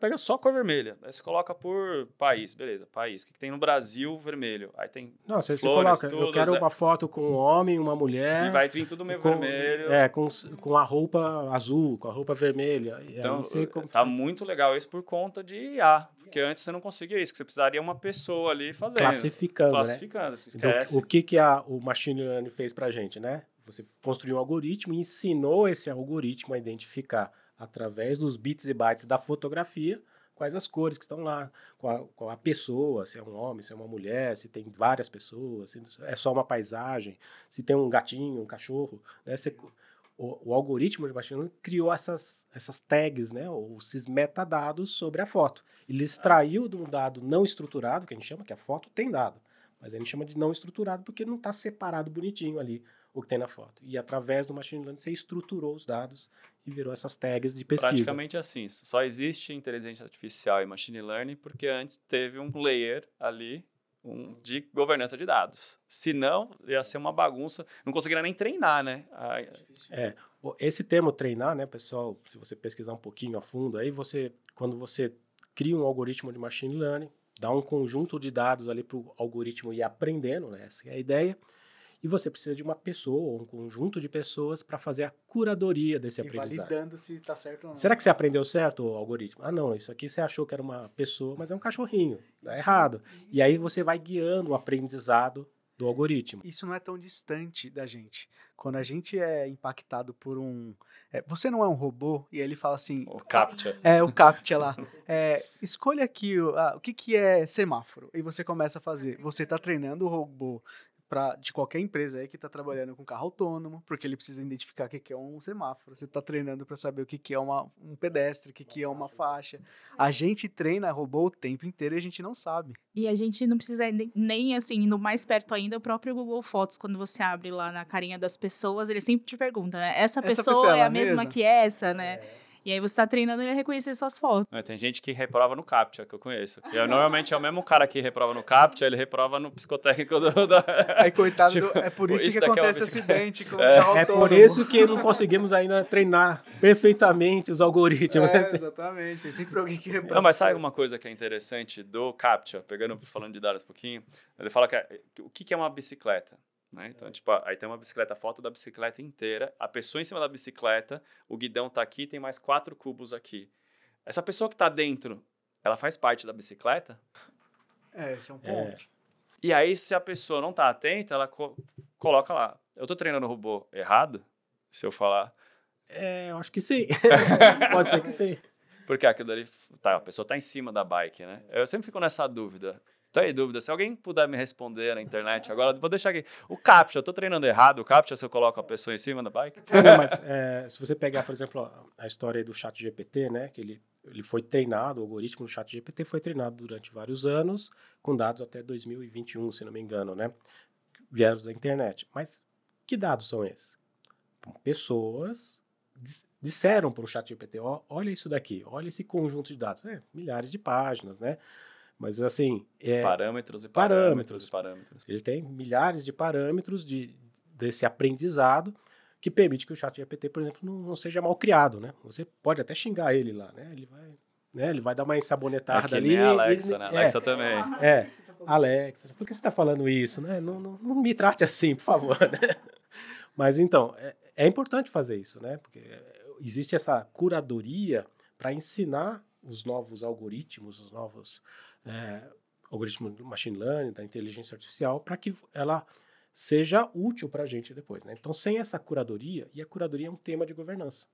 pega só cor vermelha. Aí você coloca por país, beleza, país. O que, que tem no Brasil vermelho? Aí tem. Não, você, flores, você coloca, tudo, eu quero é... uma foto com um homem, uma mulher. E vai vir tudo meio com, vermelho. É, com, com a roupa azul, com a roupa vermelha. Então, você, tá muito legal isso por conta de IA. Porque antes você não conseguia isso, que você precisaria uma pessoa ali fazendo. Classificando. Classificando, né? então, o que, que a, o Machine Learning fez pra gente, né? Você construiu um algoritmo e ensinou esse algoritmo a identificar através dos bits e bytes da fotografia, quais as cores que estão lá, qual, qual, a pessoa, se é um homem, se é uma mulher, se tem várias pessoas, se é só uma paisagem, se tem um gatinho, um cachorro. Né? Você, o, o, algoritmo de machine learning criou essas, essas tags, né, ou esses metadados sobre a foto. Ele extraiu de um dado não estruturado, que a gente chama, que a foto tem dado, mas a gente chama de não estruturado porque não está separado bonitinho ali o que tem na foto. E através do machine learning você estruturou os dados e virou essas tags de pesquisa. Praticamente assim. Só existe inteligência artificial e machine learning porque antes teve um layer ali um, de governança de dados. Senão, ia ser uma bagunça. Não conseguiria nem treinar, né? É. Esse termo treinar, né, pessoal, se você pesquisar um pouquinho a fundo, aí você, quando você cria um algoritmo de machine learning, dá um conjunto de dados ali para o algoritmo ir aprendendo, né? Essa é a ideia e você precisa de uma pessoa ou um conjunto de pessoas para fazer a curadoria desse e aprendizado. validando se está certo ou não. Será que você aprendeu certo o algoritmo? Ah, não, isso aqui você achou que era uma pessoa, mas é um cachorrinho. Tá errado. Isso. E aí você vai guiando o aprendizado do algoritmo. Isso não é tão distante da gente. Quando a gente é impactado por um. É, você não é um robô, e ele fala assim. O CAPTCHA. É, o CAPTCHA lá. É, escolha aqui ah, o que, que é semáforo. E você começa a fazer. Você está treinando o robô pra, de qualquer empresa aí que está trabalhando com carro autônomo, porque ele precisa identificar o que, que é um semáforo. Você está treinando para saber o que, que é uma, um pedestre, o que, que é uma faixa. A gente treina robô o tempo inteiro e a gente não sabe. E a gente não precisa nem, assim, indo mais perto ainda, o próprio Google Fotos, quando você abre lá na carinha das pessoas, ele sempre te pergunta, né? Essa, essa pessoa, pessoa é, é a mesma, mesma que essa, né? É. E aí você está treinando ele a reconhecer suas fotos. É, tem gente que reprova no CAPTCHA, que eu conheço. Que eu, normalmente é o mesmo cara que reprova no CAPTCHA, ele reprova no psicotécnico do... do... Aí, coitado, tipo, do, é por isso, isso que acontece é acidente com é. o É por isso que não conseguimos ainda treinar perfeitamente os algoritmos. É, exatamente. Tem sempre alguém que reprova. Não, mas sabe uma coisa que é interessante do CAPTCHA, pegando, falando de dados um pouquinho? Ele fala que é, o que é uma bicicleta? Né? Então, tipo, aí tem uma bicicleta, foto da bicicleta inteira, a pessoa em cima da bicicleta, o guidão tá aqui, tem mais quatro cubos aqui. Essa pessoa que tá dentro, ela faz parte da bicicleta? É, esse é um ponto. É. E aí, se a pessoa não tá atenta, ela co coloca lá. Eu tô treinando o robô errado? Se eu falar. É, eu acho que sim. Pode ser que sim. Porque aquilo ali. Tá, a pessoa tá em cima da bike, né? Eu sempre fico nessa dúvida. Tô em dúvida. Se alguém puder me responder na internet agora, vou deixar aqui. O CAPTCHA, eu tô treinando errado o CAPTCHA se eu coloco a pessoa em cima da bike? Não, mas é, se você pegar, por exemplo, a história do chat GPT, né, que ele, ele foi treinado, o algoritmo do chat GPT foi treinado durante vários anos, com dados até 2021, se não me engano, né, vieram da internet. Mas que dados são esses? Pessoas disseram para o chat GPT, olha isso daqui, olha esse conjunto de dados. É, milhares de páginas, né? Mas assim. É, parâmetros e parâmetros, parâmetros, parâmetros. Ele tem milhares de parâmetros de, desse aprendizado que permite que o chat GPT, por exemplo, não, não, seja mal criado, né? Você pode até xingar ele lá, né? Ele vai, né? Ele vai dar uma ensabonetada é ali. a Alexa, ele, né? Alexa é, também. É, Alexa, por que você está falando isso, né? Não, não, não, me trate assim, por favor, né? Mas então, é, é importante fazer isso, né? Porque existe essa curadoria para ensinar os novos algoritmos, os novos é, algoritmo de machine learning, da inteligência artificial, para que ela seja útil para a gente depois. Né? Então, sem essa curadoria, e a curadoria é um tema de governança.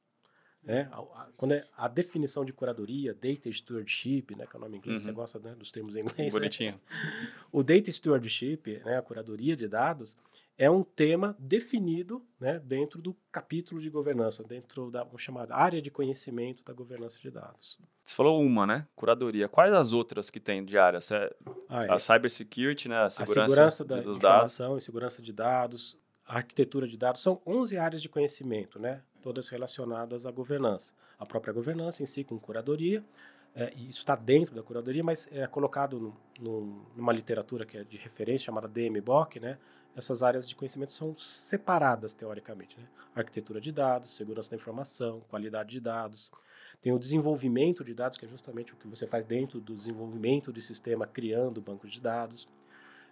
Né? A, a, quando é a definição de curadoria, data stewardship, né, que é o nome em inglês, uhum. você gosta né, dos termos em inglês. Né? Bonitinho. Né? O data stewardship, né, a curadoria de dados, é um tema definido né, dentro do capítulo de governança, dentro da chamada área de conhecimento da governança de dados. Você falou uma, né? Curadoria. Quais as outras que tem de área? É ah, é. A cybersecurity, né? A segurança, a segurança da dos informação dados. e segurança de dados, a arquitetura de dados. São 11 áreas de conhecimento, né? Todas relacionadas à governança. A própria governança em si, com curadoria. É, isso está dentro da curadoria, mas é colocado no, no, numa literatura que é de referência, chamada DMBOK, né? Essas áreas de conhecimento são separadas teoricamente. Né? Arquitetura de dados, segurança da informação, qualidade de dados. Tem o desenvolvimento de dados, que é justamente o que você faz dentro do desenvolvimento de sistema, criando bancos de dados.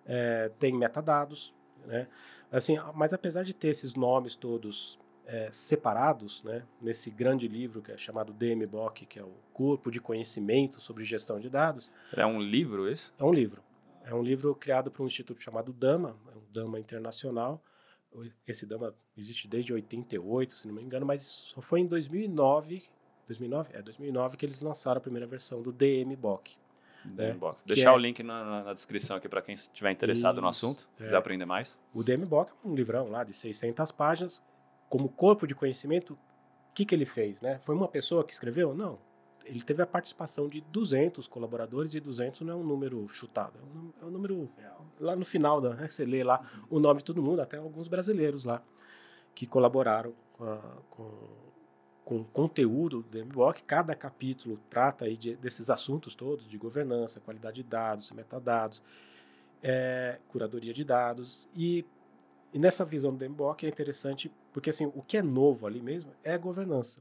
É, tem metadados, né? Assim, mas apesar de ter esses nomes todos é, separados, né, nesse grande livro que é chamado DMBOK, que é o Corpo de Conhecimento sobre Gestão de Dados. É um livro esse? É um livro. É um livro criado por um instituto chamado Dama, Dama Internacional. Esse Dama existe desde 88, se não me engano, mas só foi em 2009, 2009? É, 2009 que eles lançaram a primeira versão do DMBOK. Né? Deixar é... o link na, na descrição aqui para quem estiver interessado Isso, no assunto, é. quiser aprender mais. O DMBOK é um livrão lá de 600 páginas. Como corpo de conhecimento, o que, que ele fez? Né? Foi uma pessoa que escreveu? Não ele teve a participação de 200 colaboradores e 200 não é um número chutado, é um, é um número lá no final da, né, você lê lá uhum. o nome de todo mundo, até alguns brasileiros lá que colaboraram com, a, com, com o conteúdo do MBOK. Cada capítulo trata aí de, desses assuntos todos, de governança, qualidade de dados, metadados, é, curadoria de dados e, e nessa visão do MBOK é interessante porque assim o que é novo ali mesmo é a governança.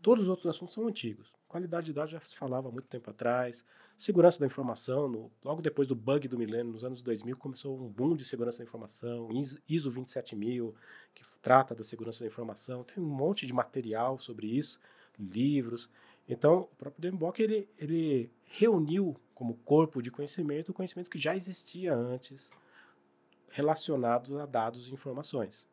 Todos os outros assuntos são antigos. Qualidade de dados já se falava há muito tempo atrás. Segurança da informação, no, logo depois do bug do milênio, nos anos 2000, começou um boom de segurança da informação, ISO 27000, que trata da segurança da informação. Tem um monte de material sobre isso, livros. Então, o próprio DMBOK, ele, ele reuniu como corpo de conhecimento o conhecimento que já existia antes, relacionado a dados e informações.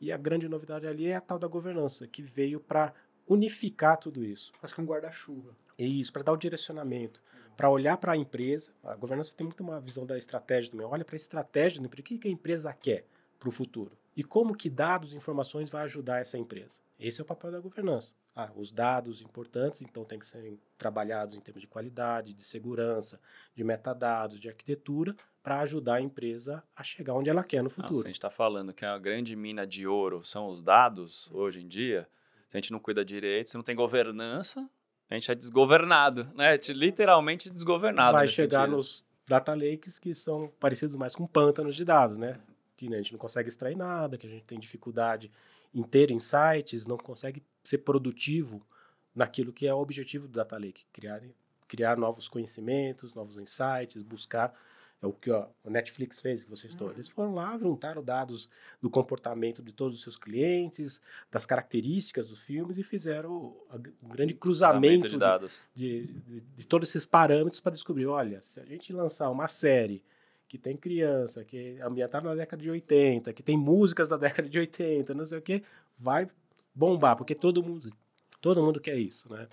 E a grande novidade ali é a tal da governança, que veio para unificar tudo isso. Quase que um guarda-chuva. Isso, para dar o direcionamento, para olhar para a empresa. A governança tem muito uma visão da estratégia também. Olha para a estratégia da empresa, o que, que a empresa quer para o futuro. E como que dados e informações vai ajudar essa empresa. Esse é o papel da governança. Ah, os dados importantes, então, têm que ser trabalhados em termos de qualidade, de segurança, de metadados, de arquitetura, para ajudar a empresa a chegar onde ela quer no futuro. Não, se a gente está falando que a grande mina de ouro são os dados, hoje em dia, se a gente não cuida direito, se não tem governança, a gente é desgovernado, né? Literalmente desgovernado. Vai chegar sentido. nos data lakes que são parecidos mais com pântanos de dados, né? Que né, a gente não consegue extrair nada, que a gente tem dificuldade em ter insights, não consegue ser produtivo naquilo que é o objetivo do data lake, criar, criar novos conhecimentos, novos insights, buscar é o que a Netflix fez, que vocês estão. Uhum. Eles foram lá, juntaram dados do comportamento de todos os seus clientes, das características dos filmes e fizeram um grande cruzamento de dados. De, de, de todos esses parâmetros para descobrir, olha, se a gente lançar uma série que tem criança, que é ambientada na década de 80, que tem músicas da década de 80, não sei o que, vai bombar, porque todo mundo, todo mundo quer isso, né?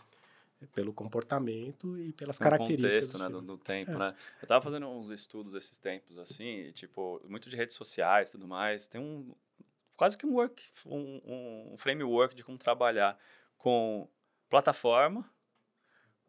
Pelo comportamento e pelas características contexto, né, do, do, tempo, é. né? Eu tava fazendo uns estudos esses tempos assim, e, tipo, muito de redes sociais, tudo mais. Tem um quase que um work, um, um framework de como trabalhar com plataforma,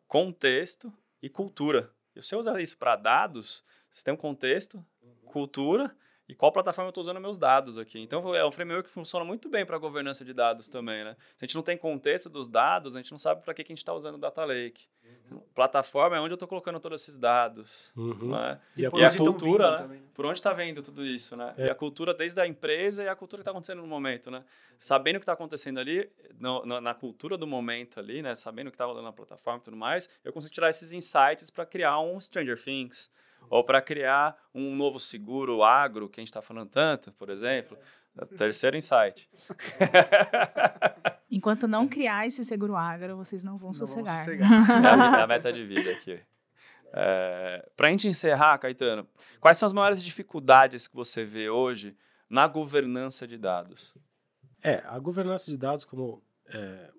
contexto e cultura. E você usa isso para dados, você tem um contexto, cultura e qual plataforma eu estou usando meus dados aqui. Então, é um framework que funciona muito bem para governança de dados também, né? Se a gente não tem contexto dos dados, a gente não sabe para que, que a gente está usando o Data Lake. Uhum. Plataforma é onde eu estou colocando todos esses dados. Uhum. Né? E, e, a, cultura, né? Também. Por onde está vendo tudo isso, né? É. E a cultura desde a empresa e a cultura que está acontecendo no momento, né? Sabendo o que está acontecendo ali, no, no, na cultura do momento ali, né? Sabendo o que está rolando na plataforma e tudo mais, eu consigo tirar esses insights para criar um Stranger Things, ou para criar um novo seguro agro, que a gente está falando tanto, por exemplo. Terceiro insight. Enquanto não criar esse seguro agro, vocês não vão não sossegar. Vão sossegar. é a meta de vida aqui. É, para a gente encerrar, Caetano, quais são as maiores dificuldades que você vê hoje na governança de dados? É, a governança de dados, como, é,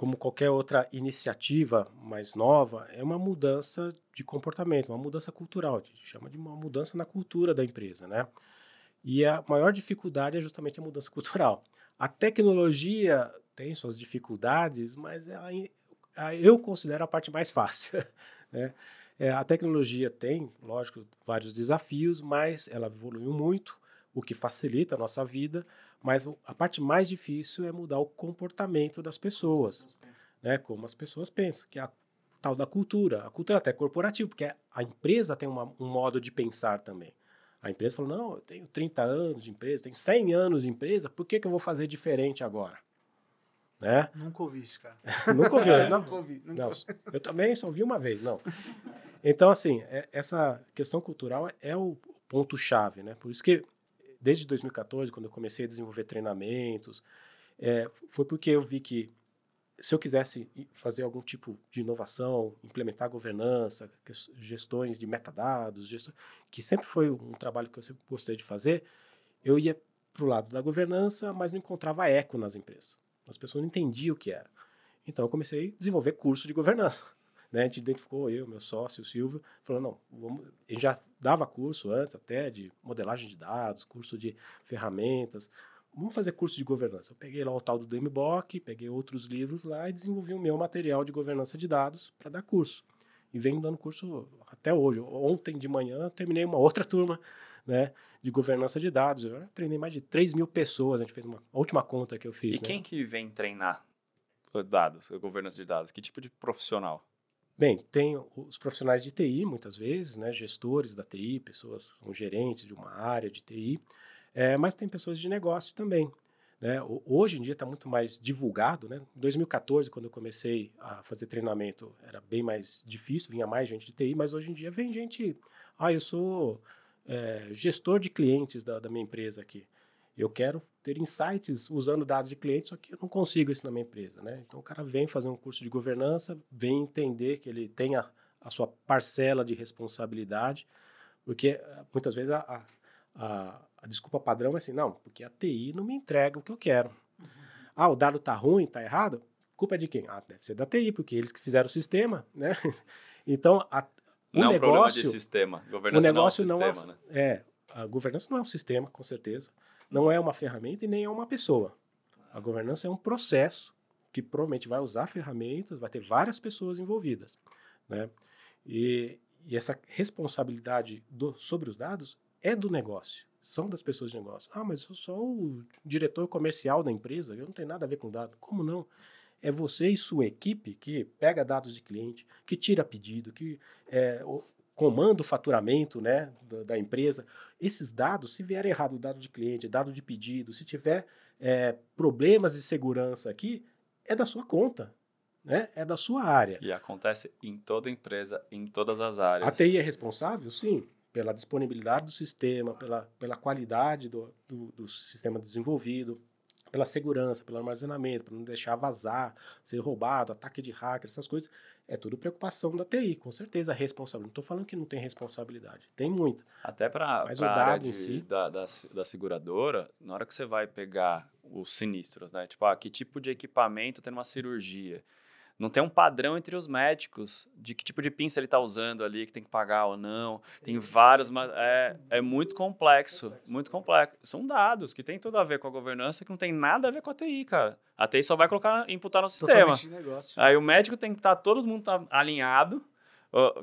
como qualquer outra iniciativa mais nova, é uma mudança de comportamento, uma mudança cultural. A gente chama de uma mudança na cultura da empresa, né? E a maior dificuldade é justamente a mudança cultural. A tecnologia tem suas dificuldades, mas é eu considero a parte mais fácil. Né? É, a tecnologia tem, lógico, vários desafios, mas ela evoluiu muito, o que facilita a nossa vida, mas a parte mais difícil é mudar o comportamento das pessoas, né? como as pessoas pensam, que é a tal da cultura. A cultura até corporativa, porque a empresa tem uma, um modo de pensar também. A empresa falou, não, eu tenho 30 anos de empresa, tenho 100 anos de empresa, por que, que eu vou fazer diferente agora? Né? Nunca ouvi isso, cara. nunca ouviu, é, não? Nunca ouvi. Nunca... Não, eu também só ouvi uma vez, não. Então, assim, é, essa questão cultural é o ponto-chave, né? Por isso que, desde 2014, quando eu comecei a desenvolver treinamentos, é, foi porque eu vi que se eu quisesse fazer algum tipo de inovação, implementar governança, gestões de metadados, gestão, que sempre foi um trabalho que eu sempre gostei de fazer, eu ia para o lado da governança, mas não encontrava eco nas empresas. As pessoas não entendiam o que era. Então eu comecei a desenvolver curso de governança. Né? A gente identificou, eu, meu sócio, o Silvio, falou, não, vamos... a gente já dava curso antes até de modelagem de dados, curso de ferramentas, vamos fazer curso de governança. Eu peguei lá o tal do DMBOK, peguei outros livros lá e desenvolvi o meu material de governança de dados para dar curso. E venho dando curso até hoje. Ontem de manhã terminei uma outra turma né, de governança de dados. Eu treinei mais de 3 mil pessoas, a gente fez uma a última conta que eu fiz. E né? quem que vem treinar dados, governança de dados? Que tipo de profissional? Bem, tem os profissionais de TI, muitas vezes, né, gestores da TI, pessoas, são gerentes de uma área de TI, é, mas tem pessoas de negócio também. Né? Hoje em dia está muito mais divulgado. Né? Em 2014, quando eu comecei a fazer treinamento, era bem mais difícil, vinha mais gente de TI, mas hoje em dia vem gente. Ah, eu sou é, gestor de clientes da, da, minha empresa aqui. Eu quero ter insights usando dados de clientes, só que eu não consigo isso na minha empresa. Né? Então o cara vem fazer um curso de governança, vem entender que ele tem a, a sua parcela de responsabilidade, porque muitas vezes a, a a desculpa padrão é assim, não, porque a TI não me entrega o que eu quero. Uhum. Ah, o dado tá ruim, tá errado? Culpa é de quem? Ah, deve ser da TI, porque eles que fizeram o sistema, né? então, a, o não negócio... é um problema de sistema. Governança o negócio não é um sistema, não é, né? É, a governança não é um sistema, com certeza. Não é uma ferramenta e nem é uma pessoa. A governança é um processo que provavelmente vai usar ferramentas, vai ter várias pessoas envolvidas, né? E, e essa responsabilidade do, sobre os dados é do negócio são das pessoas de negócio. Ah, mas eu sou o diretor comercial da empresa, eu não tenho nada a ver com dado. Como não? É você e sua equipe que pega dados de cliente, que tira pedido, que é, comanda o faturamento né, da, da, empresa. Esses dados, se vier errado dado de cliente, dado de pedido, se tiver é, problemas de segurança aqui, é da sua conta. Né? É da sua área. E acontece em toda empresa, em todas as áreas. A TI é responsável? Sim pela disponibilidade do sistema, pela, pela qualidade do, do, do sistema desenvolvido, pela segurança, pelo armazenamento, para não deixar vazar, ser roubado, ataque de hacker, essas coisas. É tudo preocupação da TI, com certeza, responsabilidade. Não estou falando que não tem responsabilidade, tem muita. Até para a área de, si... da, da, da, seguradora, na hora que você vai pegar os sinistros, né? Tipo, ah, que tipo de equipamento tem uma cirurgia? Não tem um padrão entre os médicos de que tipo de pinça ele está usando ali, que tem que pagar ou não. Tem vários, mas é, é muito complexo, muito complexo. São dados que tem tudo a ver com a governança, que não tem nada a ver com a TI, cara. A TI só vai colocar, imputar no sistema. Aí o médico tem que estar, tá, todo mundo tá alinhado.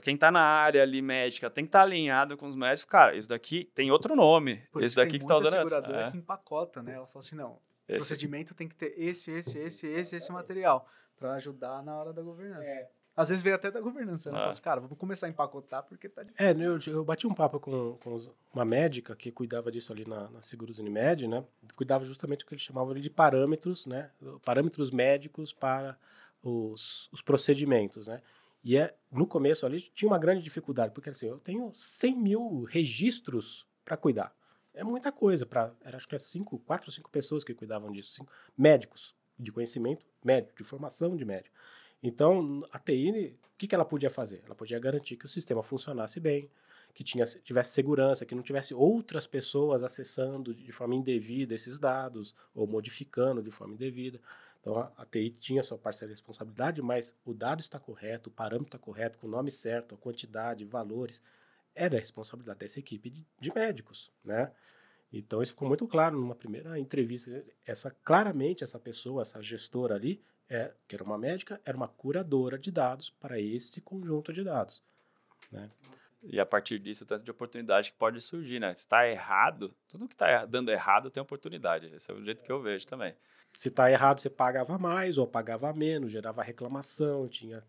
Quem está na área ali médica tem que estar tá alinhado com os médicos. Cara, isso daqui tem outro nome. Por isso daqui que está usando. A seguradora é. que empacota, né? Ela fala assim, não, o procedimento tem que ter esse, esse, esse, esse, esse material para ajudar na hora da governança. É. Às vezes veio até da governança, né? Ah. Assim, cara, vamos começar a empacotar porque tá difícil. É, eu, eu bati um papo com, com uma médica que cuidava disso ali na, na Seguros Unimed, né? Cuidava justamente do que eles chamavam de parâmetros, né? Parâmetros médicos para os, os procedimentos, né? E é, no começo ali tinha uma grande dificuldade, porque assim, eu tenho 100 mil registros para cuidar. É muita coisa, para acho que é cinco, quatro ou cinco pessoas que cuidavam disso, cinco médicos de conhecimento médico, de formação de médico. Então, a TI, o que, que ela podia fazer? Ela podia garantir que o sistema funcionasse bem, que tinha, tivesse segurança, que não tivesse outras pessoas acessando de forma indevida esses dados ou modificando de forma indevida. Então a, a TI tinha sua parcela de responsabilidade, mas o dado está correto, o parâmetro está correto, com o nome certo, a quantidade, valores, é da responsabilidade dessa equipe de, de médicos, né? Então isso ficou muito claro numa primeira entrevista. Essa claramente essa pessoa, essa gestora ali, é, que era uma médica, era uma curadora de dados para esse conjunto de dados, né? E a partir disso, tanto de oportunidade que pode surgir, né? Se está errado, tudo que está dando errado tem oportunidade. Esse é o jeito que eu vejo também. Se está errado, você pagava mais ou pagava menos, gerava reclamação, tinha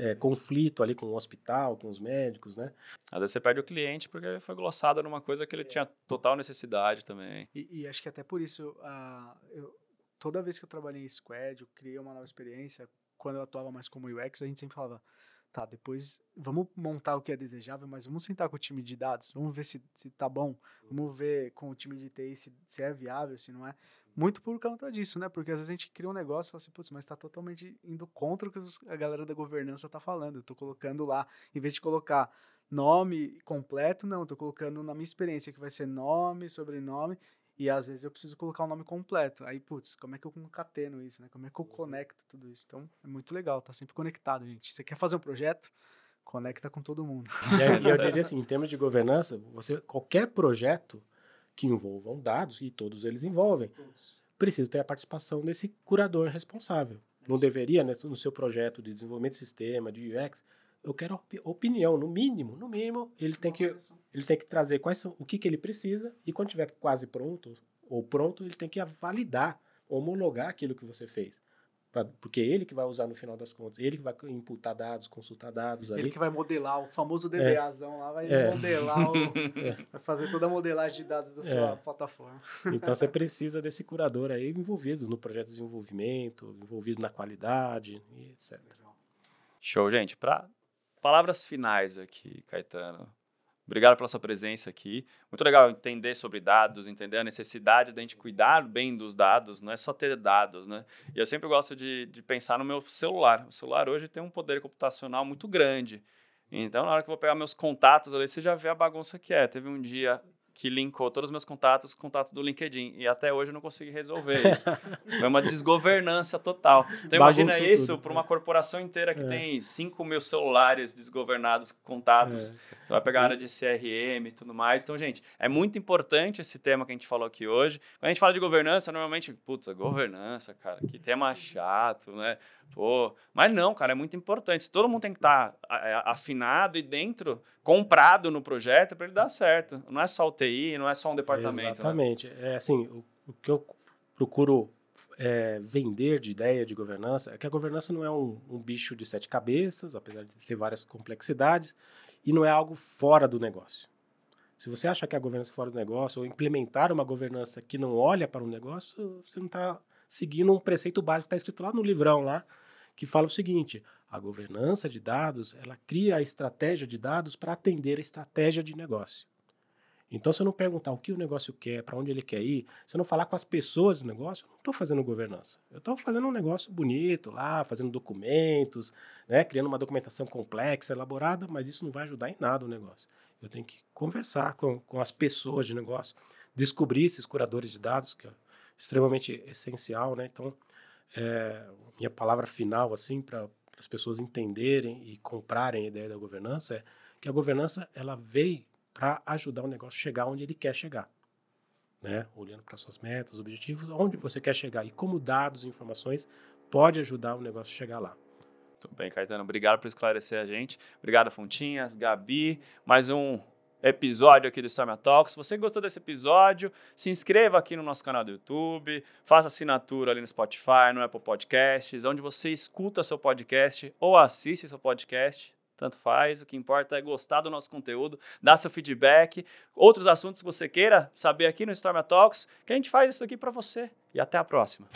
é, conflito ali com o hospital, com os médicos, né? Às vezes você perde o cliente porque ele foi glossado numa coisa que ele tinha total necessidade também. E, e acho que até por isso, uh, eu, toda vez que eu trabalhei em Squad, eu criei uma nova experiência. Quando eu atuava mais como UX, a gente sempre falava, tá, depois vamos montar o que é desejável, mas vamos sentar com o time de dados, vamos ver se, se tá bom, vamos ver com o time de TI se, se é viável, se não é. Muito por conta disso, né? Porque às vezes a gente cria um negócio e fala assim, putz, mas está totalmente indo contra o que a galera da governança está falando. Eu estou colocando lá, em vez de colocar nome completo, não, estou colocando na minha experiência que vai ser nome, sobrenome, e às vezes eu preciso colocar o nome completo. Aí, putz, como é que eu concateno isso, né? Como é que eu conecto tudo isso? Então, é muito legal, tá sempre conectado, gente. Você quer fazer um projeto? Conecta com todo mundo. E eu diria assim, em termos de governança, você qualquer projeto que envolvam dados, e todos eles envolvem, precisa ter a participação desse curador responsável. Não deveria, né, no seu projeto de desenvolvimento de sistema, de UX, eu quero op opinião, no mínimo, no mínimo, ele tem que ele tem que trazer quais são, o que, que ele precisa e quando estiver quase pronto ou pronto, ele tem que validar, homologar aquilo que você fez. Pra, porque é ele que vai usar no final das contas, ele que vai imputar dados, consultar dados. Ele ali. que vai modelar o famoso DBAzão é. lá, vai é. modelar, o, é. vai fazer toda a modelagem de dados da sua é. plataforma. Então você precisa desse curador aí envolvido no projeto de desenvolvimento, envolvido na qualidade e etc. Show, gente. Para palavras finais aqui, Caetano. Obrigado pela sua presença aqui. Muito legal entender sobre dados, entender a necessidade da gente cuidar bem dos dados, não é só ter dados, né? E eu sempre gosto de, de pensar no meu celular. O celular hoje tem um poder computacional muito grande. Então, na hora que eu vou pegar meus contatos ali, você já vê a bagunça que é. Teve um dia que linkou todos os meus contatos com contatos do LinkedIn. E até hoje eu não consegui resolver isso. Foi uma desgovernança total. Então imagina isso para uma corporação inteira que é. tem 5 mil celulares desgovernados, contatos. É. Você vai pegar a área de CRM e tudo mais. Então, gente, é muito importante esse tema que a gente falou aqui hoje. Quando a gente fala de governança, normalmente, putz, governança, cara, que tema chato, né? Pô, mas não, cara, é muito importante. Todo mundo tem que estar tá é, afinado e dentro, comprado no projeto para ele dar certo. Não é só o TI, não é só um departamento. Né? Exatamente. Né? É assim, o, que eu procuro é, vender de ideia de governança é que a governança não é um, um bicho de sete cabeças, apesar de ter várias complexidades, e não é algo fora do negócio. Se você acha que a governança é fora do negócio, ou implementar uma governança que não olha para o negócio, você não está seguindo um preceito básico que está escrito lá no livrão lá, que fala o seguinte: a governança de dados ela cria a estratégia de dados para atender a estratégia de negócio. Então, se eu não perguntar o que o negócio quer, para onde ele quer ir, se eu não falar com as pessoas do negócio, eu não estou fazendo governança. Eu estou fazendo um negócio bonito lá, fazendo documentos, né, criando uma documentação complexa, elaborada, mas isso não vai ajudar em nada o negócio. Eu tenho que conversar com, com as pessoas de negócio, descobrir esses curadores de dados, que é extremamente essencial. Né? Então, é, minha palavra final, assim, para as pessoas entenderem e comprarem a ideia da governança é que a governança ela veio para ajudar o negócio a chegar onde ele quer chegar. Né? Olhando para suas metas, objetivos, onde você quer chegar e como dados e informações pode ajudar o negócio a chegar lá. Tudo bem, Caetano. Obrigado por esclarecer a gente. Obrigado, Fontinhas, Gabi. Mais um episódio aqui do Storm Talks. Se você gostou desse episódio, se inscreva aqui no nosso canal do YouTube, faça assinatura ali no Spotify, no Apple Podcasts, onde você escuta seu podcast ou assiste seu podcast. Tanto faz, o que importa é gostar do nosso conteúdo, dar seu feedback, outros assuntos que você queira saber aqui no Storm Talks, que a gente faz isso aqui para você. E até a próxima.